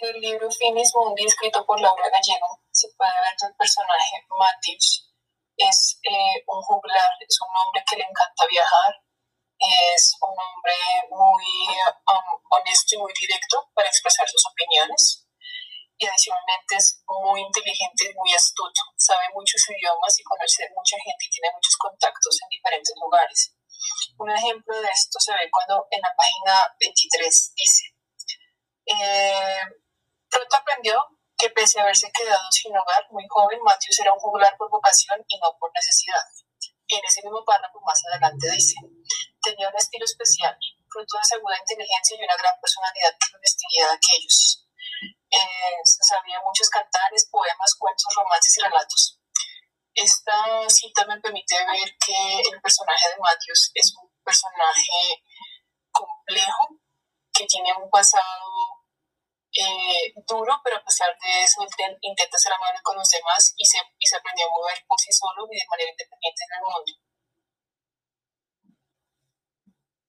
el libro Finis Mundi, escrito por Laura Gallego, se puede ver que el personaje Matthews es eh, un juglar, es un hombre que le encanta viajar, es un hombre muy um, honesto y muy directo para expresar sus opiniones y adicionalmente es muy inteligente y muy astuto, sabe muchos idiomas y conoce mucha gente y tiene muchos contactos en diferentes lugares. Un ejemplo de esto se ve cuando en la página 23 dice, pronto aprendió que pese a haberse quedado sin hogar muy joven, Matthews era un juglar por vocación y no por necesidad. En ese mismo párrafo más adelante dice, tenía un estilo especial, fruto de segura inteligencia y una gran personalidad que lo distinguía de aquellos. Eh, sabía muchos cantares, poemas, cuentos, romances y relatos. Esta cita me permite ver que el personaje de Matthews es un personaje complejo, que tiene un pasado eh, duro, pero a pesar de eso intenta ser amable con los demás y se, y se aprendió a mover por sí solo y de manera independiente en el mundo.